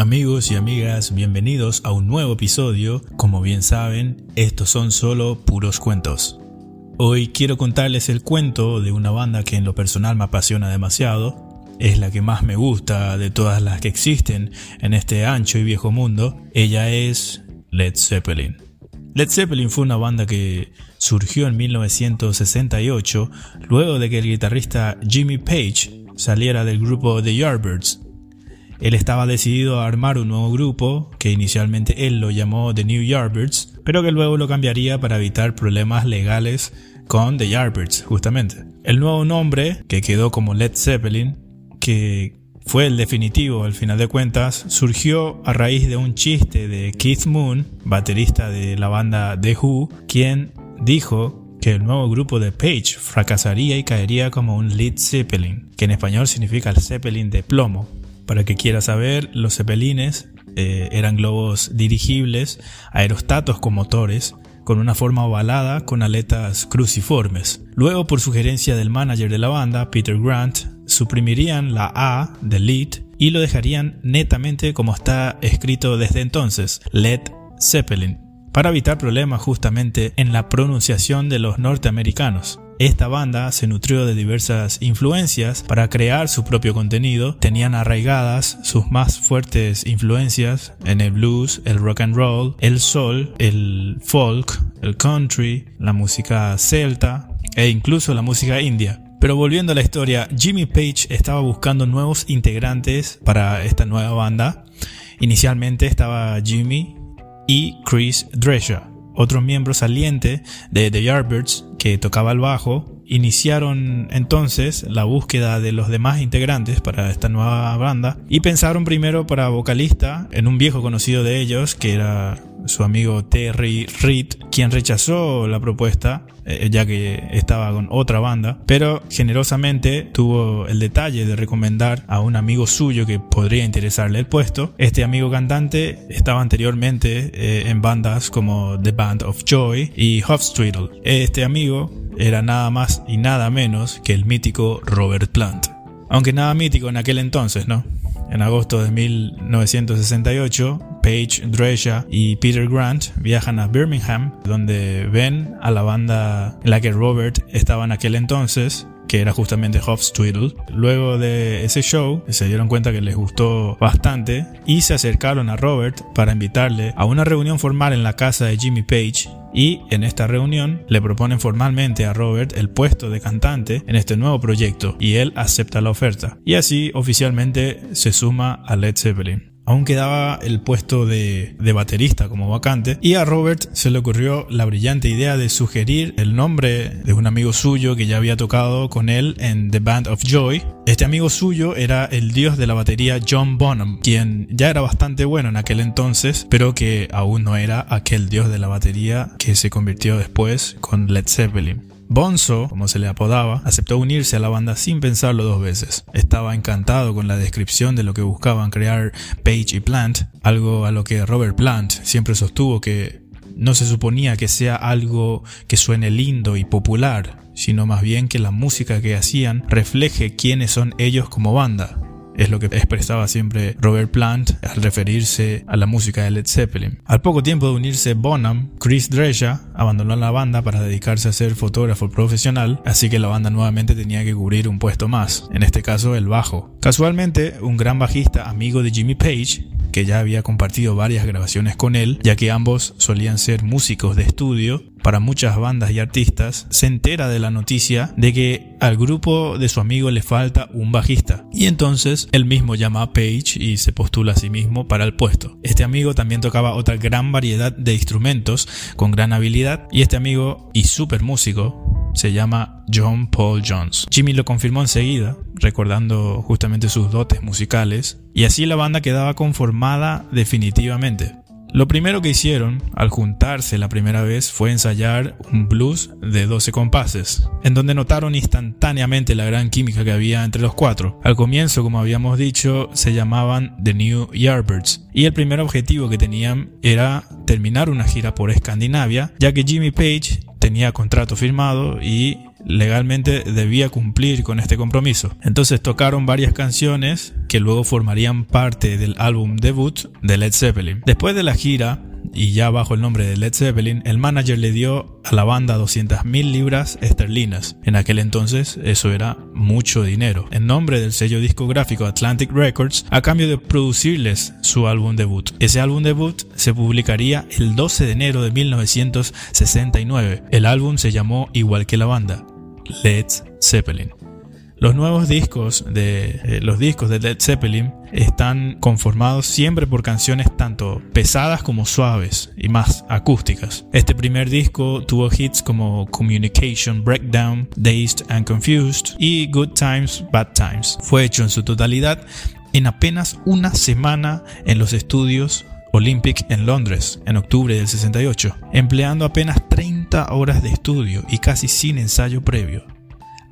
Amigos y amigas, bienvenidos a un nuevo episodio. Como bien saben, estos son solo puros cuentos. Hoy quiero contarles el cuento de una banda que en lo personal me apasiona demasiado. Es la que más me gusta de todas las que existen en este ancho y viejo mundo. Ella es Led Zeppelin. Led Zeppelin fue una banda que surgió en 1968 luego de que el guitarrista Jimmy Page saliera del grupo The Yardbirds él estaba decidido a armar un nuevo grupo, que inicialmente él lo llamó The New Yardbirds, pero que luego lo cambiaría para evitar problemas legales con The Yardbirds, justamente. El nuevo nombre, que quedó como Led Zeppelin, que fue el definitivo al final de cuentas, surgió a raíz de un chiste de Keith Moon, baterista de la banda The Who, quien dijo que el nuevo grupo de Page fracasaría y caería como un Led Zeppelin, que en español significa el Zeppelin de plomo, para que quiera saber, los Zeppelines eh, eran globos dirigibles, aerostatos con motores, con una forma ovalada con aletas cruciformes. Luego, por sugerencia del manager de la banda, Peter Grant, suprimirían la A de lead y lo dejarían netamente como está escrito desde entonces, Led Zeppelin, para evitar problemas justamente en la pronunciación de los norteamericanos. Esta banda se nutrió de diversas influencias para crear su propio contenido. Tenían arraigadas sus más fuertes influencias en el blues, el rock and roll, el soul, el folk, el country, la música celta e incluso la música india. Pero volviendo a la historia, Jimmy Page estaba buscando nuevos integrantes para esta nueva banda. Inicialmente estaba Jimmy y Chris Drescher otro miembro saliente de The Yardbirds que tocaba el bajo, iniciaron entonces la búsqueda de los demás integrantes para esta nueva banda y pensaron primero para vocalista en un viejo conocido de ellos que era su amigo Terry Reed, quien rechazó la propuesta eh, ya que estaba con otra banda, pero generosamente tuvo el detalle de recomendar a un amigo suyo que podría interesarle el puesto. Este amigo cantante estaba anteriormente eh, en bandas como The Band of Joy y Hofstreetle. Este amigo era nada más y nada menos que el mítico Robert Plant. Aunque nada mítico en aquel entonces, ¿no? En agosto de 1968, Page, Drescher y Peter Grant viajan a Birmingham, donde ven a la banda en la que Robert estaba en aquel entonces que era justamente Hofstadter. Luego de ese show se dieron cuenta que les gustó bastante y se acercaron a Robert para invitarle a una reunión formal en la casa de Jimmy Page y en esta reunión le proponen formalmente a Robert el puesto de cantante en este nuevo proyecto y él acepta la oferta y así oficialmente se suma a Led Zeppelin aún quedaba el puesto de, baterista como vacante y a Robert se le ocurrió la brillante idea de sugerir el nombre de un amigo suyo que ya había tocado con él en The Band of Joy. Este amigo suyo era el dios de la batería John Bonham, quien ya era bastante bueno en aquel entonces, pero que aún no era aquel dios de la batería que se convirtió después con Led Zeppelin. Bonzo, como se le apodaba, aceptó unirse a la banda sin pensarlo dos veces. Estaba encantado con la descripción de lo que buscaban crear Page y Plant, algo a lo que Robert Plant siempre sostuvo que no se suponía que sea algo que suene lindo y popular, sino más bien que la música que hacían refleje quiénes son ellos como banda, es lo que expresaba siempre Robert Plant al referirse a la música de Led Zeppelin. Al poco tiempo de unirse Bonham, Chris Drescher abandonó la banda para dedicarse a ser fotógrafo profesional, así que la banda nuevamente tenía que cubrir un puesto más, en este caso el bajo. Casualmente, un gran bajista amigo de Jimmy Page, que ya había compartido varias grabaciones con él, ya que ambos solían ser músicos de estudio para muchas bandas y artistas, se entera de la noticia de que al grupo de su amigo le falta un bajista. Y entonces él mismo llama a Page y se postula a sí mismo para el puesto. Este amigo también tocaba otra gran variedad de instrumentos con gran habilidad y este amigo y super músico se llama John Paul Jones. Jimmy lo confirmó enseguida, recordando justamente sus dotes musicales, y así la banda quedaba conformada definitivamente. Lo primero que hicieron al juntarse la primera vez fue ensayar un blues de 12 compases, en donde notaron instantáneamente la gran química que había entre los cuatro. Al comienzo, como habíamos dicho, se llamaban The New Yardbirds, y el primer objetivo que tenían era terminar una gira por Escandinavia, ya que Jimmy Page tenía contrato firmado y legalmente debía cumplir con este compromiso. Entonces tocaron varias canciones que luego formarían parte del álbum debut de Led Zeppelin. Después de la gira, y ya bajo el nombre de Led Zeppelin, el manager le dio a la banda 200.000 libras esterlinas. En aquel entonces eso era mucho dinero. En nombre del sello discográfico Atlantic Records, a cambio de producirles su álbum debut. Ese álbum debut se publicaría el 12 de enero de 1969. El álbum se llamó igual que la banda, Led Zeppelin. Los nuevos discos de eh, los discos de Led Zeppelin están conformados siempre por canciones tanto pesadas como suaves y más acústicas. Este primer disco tuvo hits como Communication Breakdown, Dazed and Confused y Good Times, Bad Times. Fue hecho en su totalidad en apenas una semana en los estudios Olympic en Londres en octubre del 68, empleando apenas 30 horas de estudio y casi sin ensayo previo.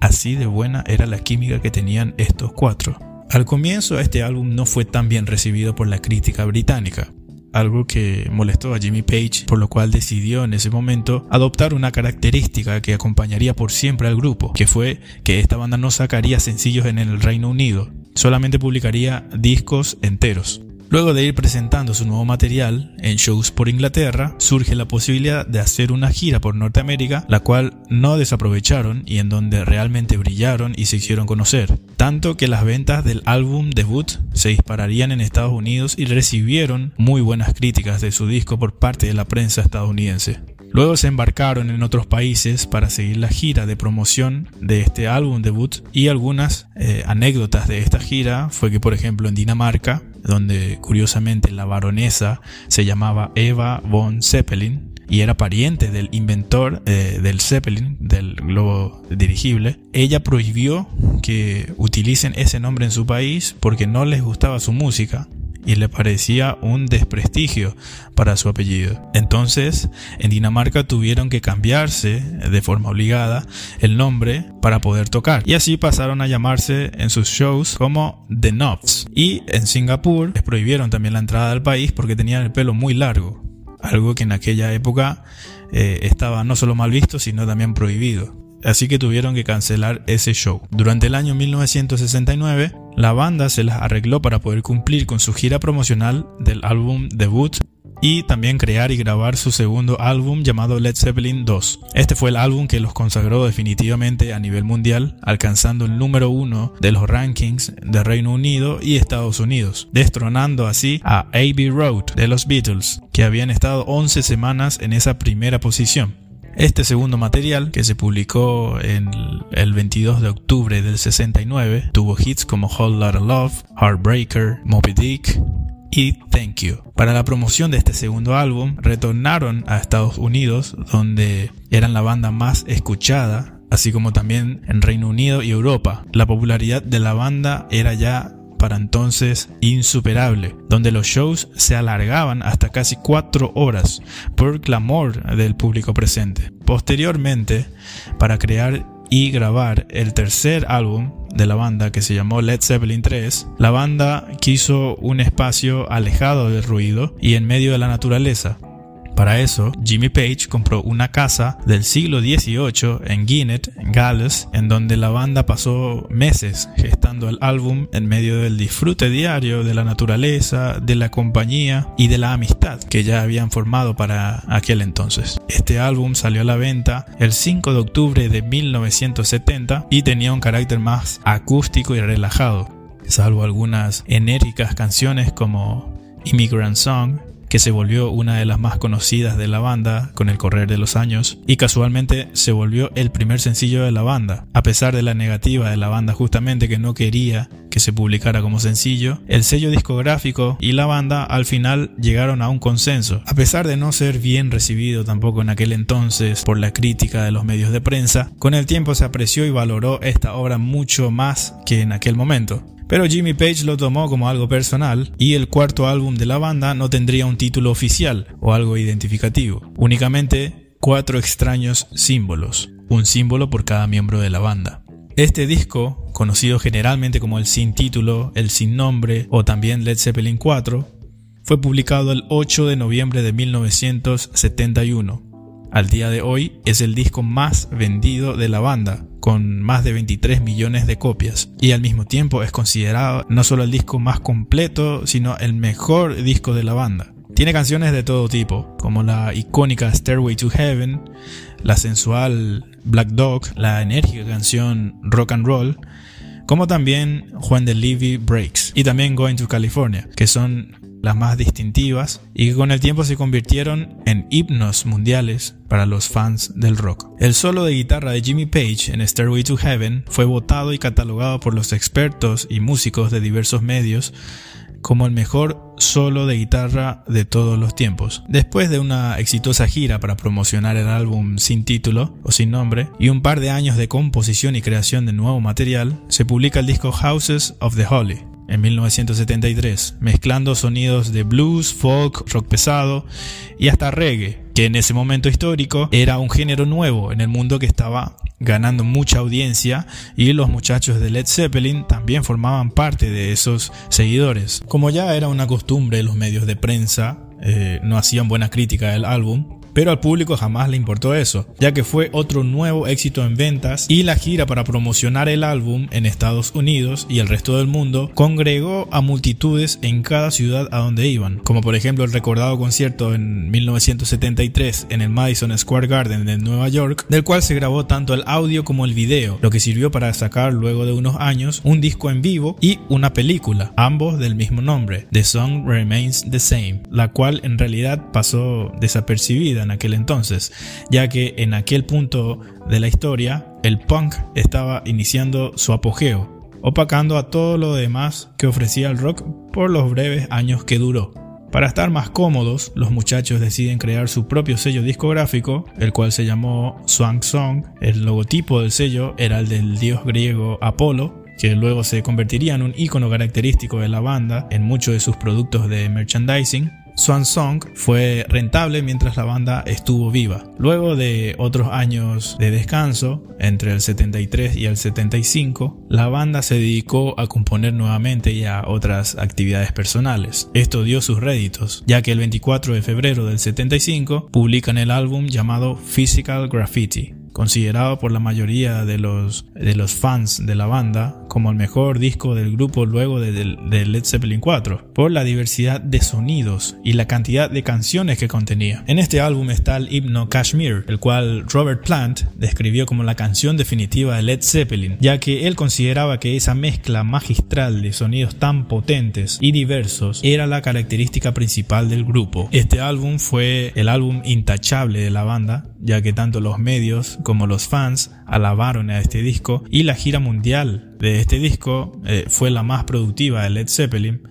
Así de buena era la química que tenían estos cuatro. Al comienzo este álbum no fue tan bien recibido por la crítica británica, algo que molestó a Jimmy Page, por lo cual decidió en ese momento adoptar una característica que acompañaría por siempre al grupo, que fue que esta banda no sacaría sencillos en el Reino Unido, solamente publicaría discos enteros. Luego de ir presentando su nuevo material en shows por Inglaterra, surge la posibilidad de hacer una gira por Norteamérica, la cual no desaprovecharon y en donde realmente brillaron y se hicieron conocer. Tanto que las ventas del álbum debut se dispararían en Estados Unidos y recibieron muy buenas críticas de su disco por parte de la prensa estadounidense. Luego se embarcaron en otros países para seguir la gira de promoción de este álbum debut y algunas eh, anécdotas de esta gira fue que por ejemplo en Dinamarca, donde curiosamente la baronesa se llamaba Eva von Zeppelin y era pariente del inventor eh, del Zeppelin, del globo dirigible, ella prohibió que utilicen ese nombre en su país porque no les gustaba su música y le parecía un desprestigio para su apellido. Entonces, en Dinamarca tuvieron que cambiarse de forma obligada el nombre para poder tocar. Y así pasaron a llamarse en sus shows como The Knobs. Y en Singapur les prohibieron también la entrada al país porque tenían el pelo muy largo. Algo que en aquella época eh, estaba no solo mal visto, sino también prohibido así que tuvieron que cancelar ese show. Durante el año 1969, la banda se las arregló para poder cumplir con su gira promocional del álbum debut y también crear y grabar su segundo álbum llamado Led Zeppelin 2. Este fue el álbum que los consagró definitivamente a nivel mundial, alcanzando el número uno de los rankings de Reino Unido y Estados Unidos, destronando así a Abbey Road de los Beatles, que habían estado 11 semanas en esa primera posición. Este segundo material, que se publicó en el 22 de octubre del 69, tuvo hits como Whole Lotta Love, Heartbreaker, Moby Dick y Thank You. Para la promoción de este segundo álbum, retornaron a Estados Unidos, donde eran la banda más escuchada así como también en Reino Unido y Europa. La popularidad de la banda era ya para entonces insuperable, donde los shows se alargaban hasta casi cuatro horas por clamor del público presente. Posteriormente, para crear y grabar el tercer álbum de la banda que se llamó Led Zeppelin 3, la banda quiso un espacio alejado del ruido y en medio de la naturaleza, para eso, Jimmy Page compró una casa del siglo XVIII en Guinet, Gales, en donde la banda pasó meses gestando el álbum en medio del disfrute diario de la naturaleza, de la compañía y de la amistad que ya habían formado para aquel entonces. Este álbum salió a la venta el 5 de octubre de 1970 y tenía un carácter más acústico y relajado, salvo algunas enérgicas canciones como Immigrant Song, que se volvió una de las más conocidas de la banda con el correr de los años y casualmente se volvió el primer sencillo de la banda. A pesar de la negativa de la banda justamente que no quería que se publicara como sencillo, el sello discográfico y la banda al final llegaron a un consenso. A pesar de no ser bien recibido tampoco en aquel entonces por la crítica de los medios de prensa, con el tiempo se apreció y valoró esta obra mucho más que en aquel momento. Pero Jimmy Page lo tomó como algo personal y el cuarto álbum de la banda no tendría un título oficial o algo identificativo, únicamente cuatro extraños símbolos, un símbolo por cada miembro de la banda. Este disco, conocido generalmente como el sin título, el sin nombre o también Led Zeppelin 4, fue publicado el 8 de noviembre de 1971 al día de hoy es el disco más vendido de la banda, con más de 23 millones de copias, y al mismo tiempo es considerado no solo el disco más completo, sino el mejor disco de la banda. Tiene canciones de todo tipo, como la icónica Stairway to Heaven, la sensual Black Dog, la enérgica canción Rock and Roll, como también Juan de Levy Breaks y también Going to California, que son las más distintivas y que con el tiempo se convirtieron en himnos mundiales para los fans del rock. El solo de guitarra de Jimmy Page en Stairway to Heaven fue votado y catalogado por los expertos y músicos de diversos medios como el mejor solo de guitarra de todos los tiempos. Después de una exitosa gira para promocionar el álbum sin título o sin nombre y un par de años de composición y creación de nuevo material, se publica el disco Houses of the Holy, en 1973, mezclando sonidos de blues, folk, rock pesado y hasta reggae, que en ese momento histórico era un género nuevo en el mundo que estaba ganando mucha audiencia y los muchachos de Led Zeppelin también formaban parte de esos seguidores. Como ya era una costumbre, los medios de prensa eh, no hacían buena crítica del álbum, pero al público jamás le importó eso, ya que fue otro nuevo éxito en ventas y la gira para promocionar el álbum en Estados Unidos y el resto del mundo congregó a multitudes en cada ciudad a donde iban, como por ejemplo el recordado concierto en 1973 en el Madison Square Garden de Nueva York, del cual se grabó tanto el audio como el video, lo que sirvió para sacar luego de unos años un disco en vivo y una película, ambos del mismo nombre, The Song Remains the Same, la cual en realidad pasó desapercibida en aquel entonces, ya que en aquel punto de la historia el punk estaba iniciando su apogeo, opacando a todo lo demás que ofrecía el rock por los breves años que duró. Para estar más cómodos, los muchachos deciden crear su propio sello discográfico, el cual se llamó Swank Song. El logotipo del sello era el del dios griego Apolo, que luego se convertiría en un icono característico de la banda en muchos de sus productos de merchandising. Swan Song fue rentable mientras la banda estuvo viva. Luego de otros años de descanso, entre el 73 y el 75, la banda se dedicó a componer nuevamente y a otras actividades personales. Esto dio sus réditos, ya que el 24 de febrero del 75 publican el álbum llamado Physical Graffiti, considerado por la mayoría de los, de los fans de la banda como el mejor disco del grupo luego de, Led Zeppelin 4, por la diversidad de sonidos y la cantidad de canciones que contenía. En este álbum está el himno Kashmir, el cual Robert Plant describió como la canción definitiva de Led Zeppelin, ya que él consideraba que esa mezcla magistral de sonidos tan potentes y diversos era la característica principal del grupo. Este álbum fue el álbum intachable de la banda, ya que tanto los medios como los fans alabaron a este disco y la gira mundial de este disco eh, fue la más productiva de Led Zeppelin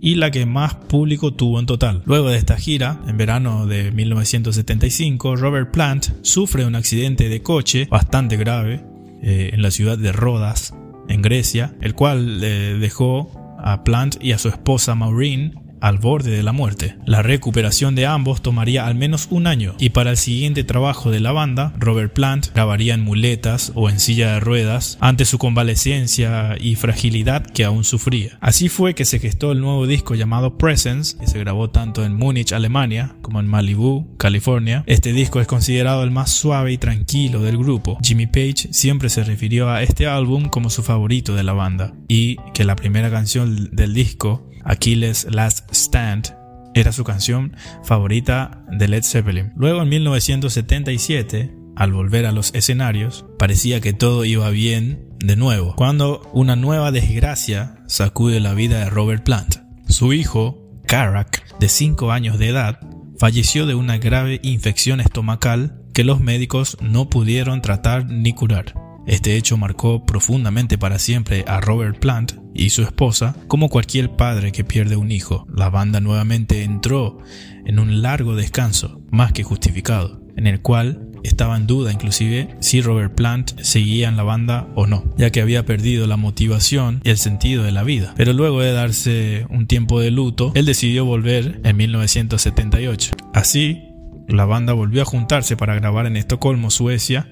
y la que más público tuvo en total. Luego de esta gira, en verano de 1975, Robert Plant sufre un accidente de coche bastante grave eh, en la ciudad de Rodas, en Grecia, el cual le dejó a Plant y a su esposa Maureen al borde de la muerte. La recuperación de ambos tomaría al menos un año y para el siguiente trabajo de la banda, Robert Plant grabaría en muletas o en silla de ruedas ante su convalecencia y fragilidad que aún sufría. Así fue que se gestó el nuevo disco llamado Presence, que se grabó tanto en Múnich, Alemania, como en Malibu, California. Este disco es considerado el más suave y tranquilo del grupo. Jimmy Page siempre se refirió a este álbum como su favorito de la banda y que la primera canción del disco Achilles Last Stand era su canción favorita de Led Zeppelin. Luego en 1977, al volver a los escenarios, parecía que todo iba bien de nuevo, cuando una nueva desgracia sacude la vida de Robert Plant. Su hijo, Karak, de 5 años de edad, falleció de una grave infección estomacal que los médicos no pudieron tratar ni curar. Este hecho marcó profundamente para siempre a Robert Plant y su esposa, como cualquier padre que pierde un hijo. La banda nuevamente entró en un largo descanso, más que justificado, en el cual estaba en duda inclusive si Robert Plant seguía en la banda o no, ya que había perdido la motivación y el sentido de la vida. Pero luego de darse un tiempo de luto, él decidió volver en 1978. Así, la banda volvió a juntarse para grabar en Estocolmo, Suecia,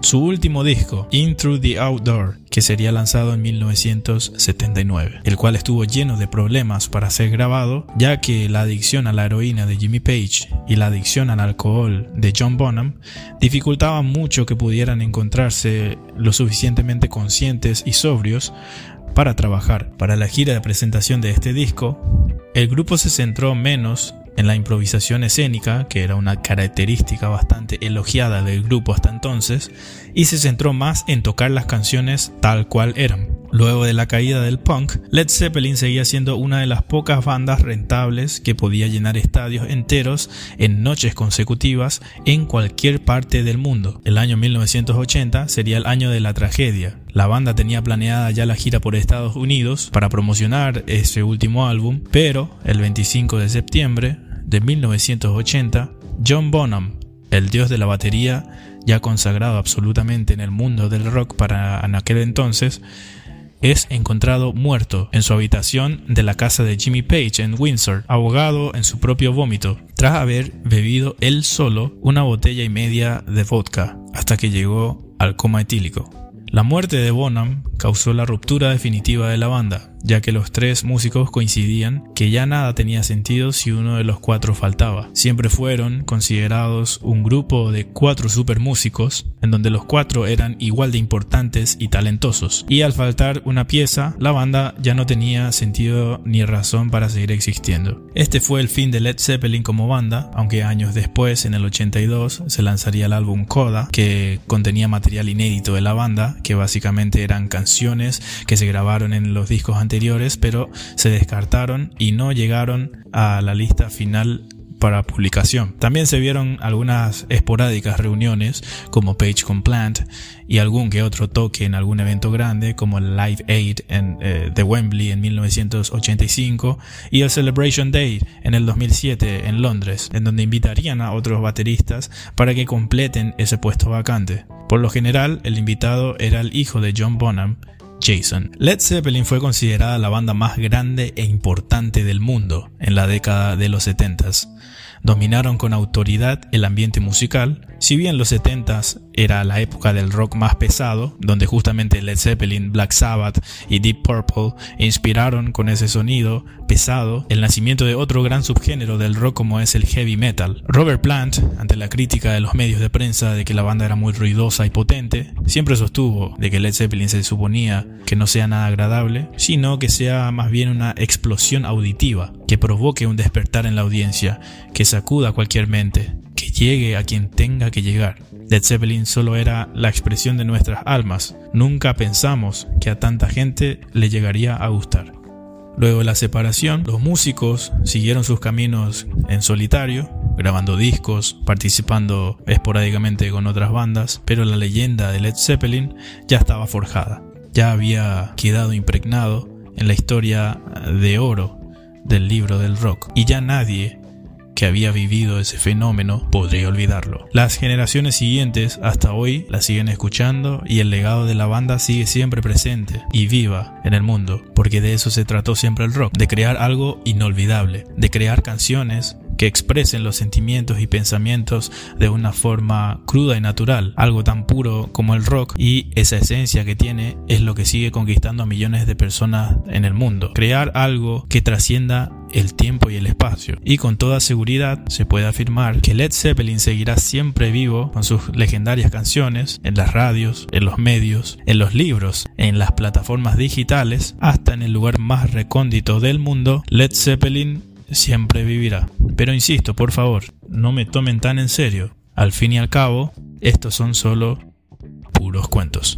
su último disco, In Through the Outdoor, que sería lanzado en 1979, el cual estuvo lleno de problemas para ser grabado, ya que la adicción a la heroína de Jimmy Page y la adicción al alcohol de John Bonham dificultaban mucho que pudieran encontrarse lo suficientemente conscientes y sobrios para trabajar. Para la gira de presentación de este disco, el grupo se centró menos en la improvisación escénica, que era una característica bastante elogiada del grupo hasta entonces, y se centró más en tocar las canciones tal cual eran. Luego de la caída del punk, Led Zeppelin seguía siendo una de las pocas bandas rentables que podía llenar estadios enteros en noches consecutivas en cualquier parte del mundo. El año 1980 sería el año de la tragedia. La banda tenía planeada ya la gira por Estados Unidos para promocionar ese último álbum, pero el 25 de septiembre de 1980, John Bonham, el dios de la batería, ya consagrado absolutamente en el mundo del rock para en aquel entonces, es encontrado muerto en su habitación de la casa de Jimmy Page en Windsor, ahogado en su propio vómito, tras haber bebido él solo una botella y media de vodka, hasta que llegó al coma etílico. La muerte de Bonham causó la ruptura definitiva de la banda, ya que los tres músicos coincidían que ya nada tenía sentido si uno de los cuatro faltaba. Siempre fueron considerados un grupo de cuatro super músicos, en donde los cuatro eran igual de importantes y talentosos. Y al faltar una pieza, la banda ya no tenía sentido ni razón para seguir existiendo. Este fue el fin de Led Zeppelin como banda, aunque años después, en el 82, se lanzaría el álbum Coda, que contenía material inédito de la banda, que básicamente eran canciones que se grabaron en los discos anteriores pero se descartaron y no llegaron a la lista final para publicación. También se vieron algunas esporádicas reuniones como Page con Plant y algún que otro toque en algún evento grande como el Live Aid en, eh, de Wembley en 1985 y el Celebration Day en el 2007 en Londres, en donde invitarían a otros bateristas para que completen ese puesto vacante. Por lo general, el invitado era el hijo de John Bonham, Jason. Led Zeppelin fue considerada la banda más grande e importante del mundo en la década de los 70s. Dominaron con autoridad el ambiente musical, si bien los 70s era la época del rock más pesado, donde justamente Led Zeppelin, Black Sabbath y Deep Purple inspiraron con ese sonido pesado el nacimiento de otro gran subgénero del rock como es el heavy metal. Robert Plant, ante la crítica de los medios de prensa de que la banda era muy ruidosa y potente, siempre sostuvo de que Led Zeppelin se suponía que no sea nada agradable, sino que sea más bien una explosión auditiva, que provoque un despertar en la audiencia, que sacuda cualquier mente, llegue a quien tenga que llegar. Led Zeppelin solo era la expresión de nuestras almas. Nunca pensamos que a tanta gente le llegaría a gustar. Luego de la separación, los músicos siguieron sus caminos en solitario, grabando discos, participando esporádicamente con otras bandas, pero la leyenda de Led Zeppelin ya estaba forjada, ya había quedado impregnado en la historia de oro del libro del rock, y ya nadie que había vivido ese fenómeno podría olvidarlo. Las generaciones siguientes hasta hoy la siguen escuchando y el legado de la banda sigue siempre presente y viva en el mundo, porque de eso se trató siempre el rock, de crear algo inolvidable, de crear canciones que expresen los sentimientos y pensamientos de una forma cruda y natural, algo tan puro como el rock y esa esencia que tiene es lo que sigue conquistando a millones de personas en el mundo. Crear algo que trascienda el tiempo y el espacio. Y con toda seguridad se puede afirmar que Led Zeppelin seguirá siempre vivo con sus legendarias canciones en las radios, en los medios, en los libros, en las plataformas digitales, hasta en el lugar más recóndito del mundo. Led Zeppelin siempre vivirá. Pero insisto, por favor, no me tomen tan en serio. Al fin y al cabo, estos son solo puros cuentos.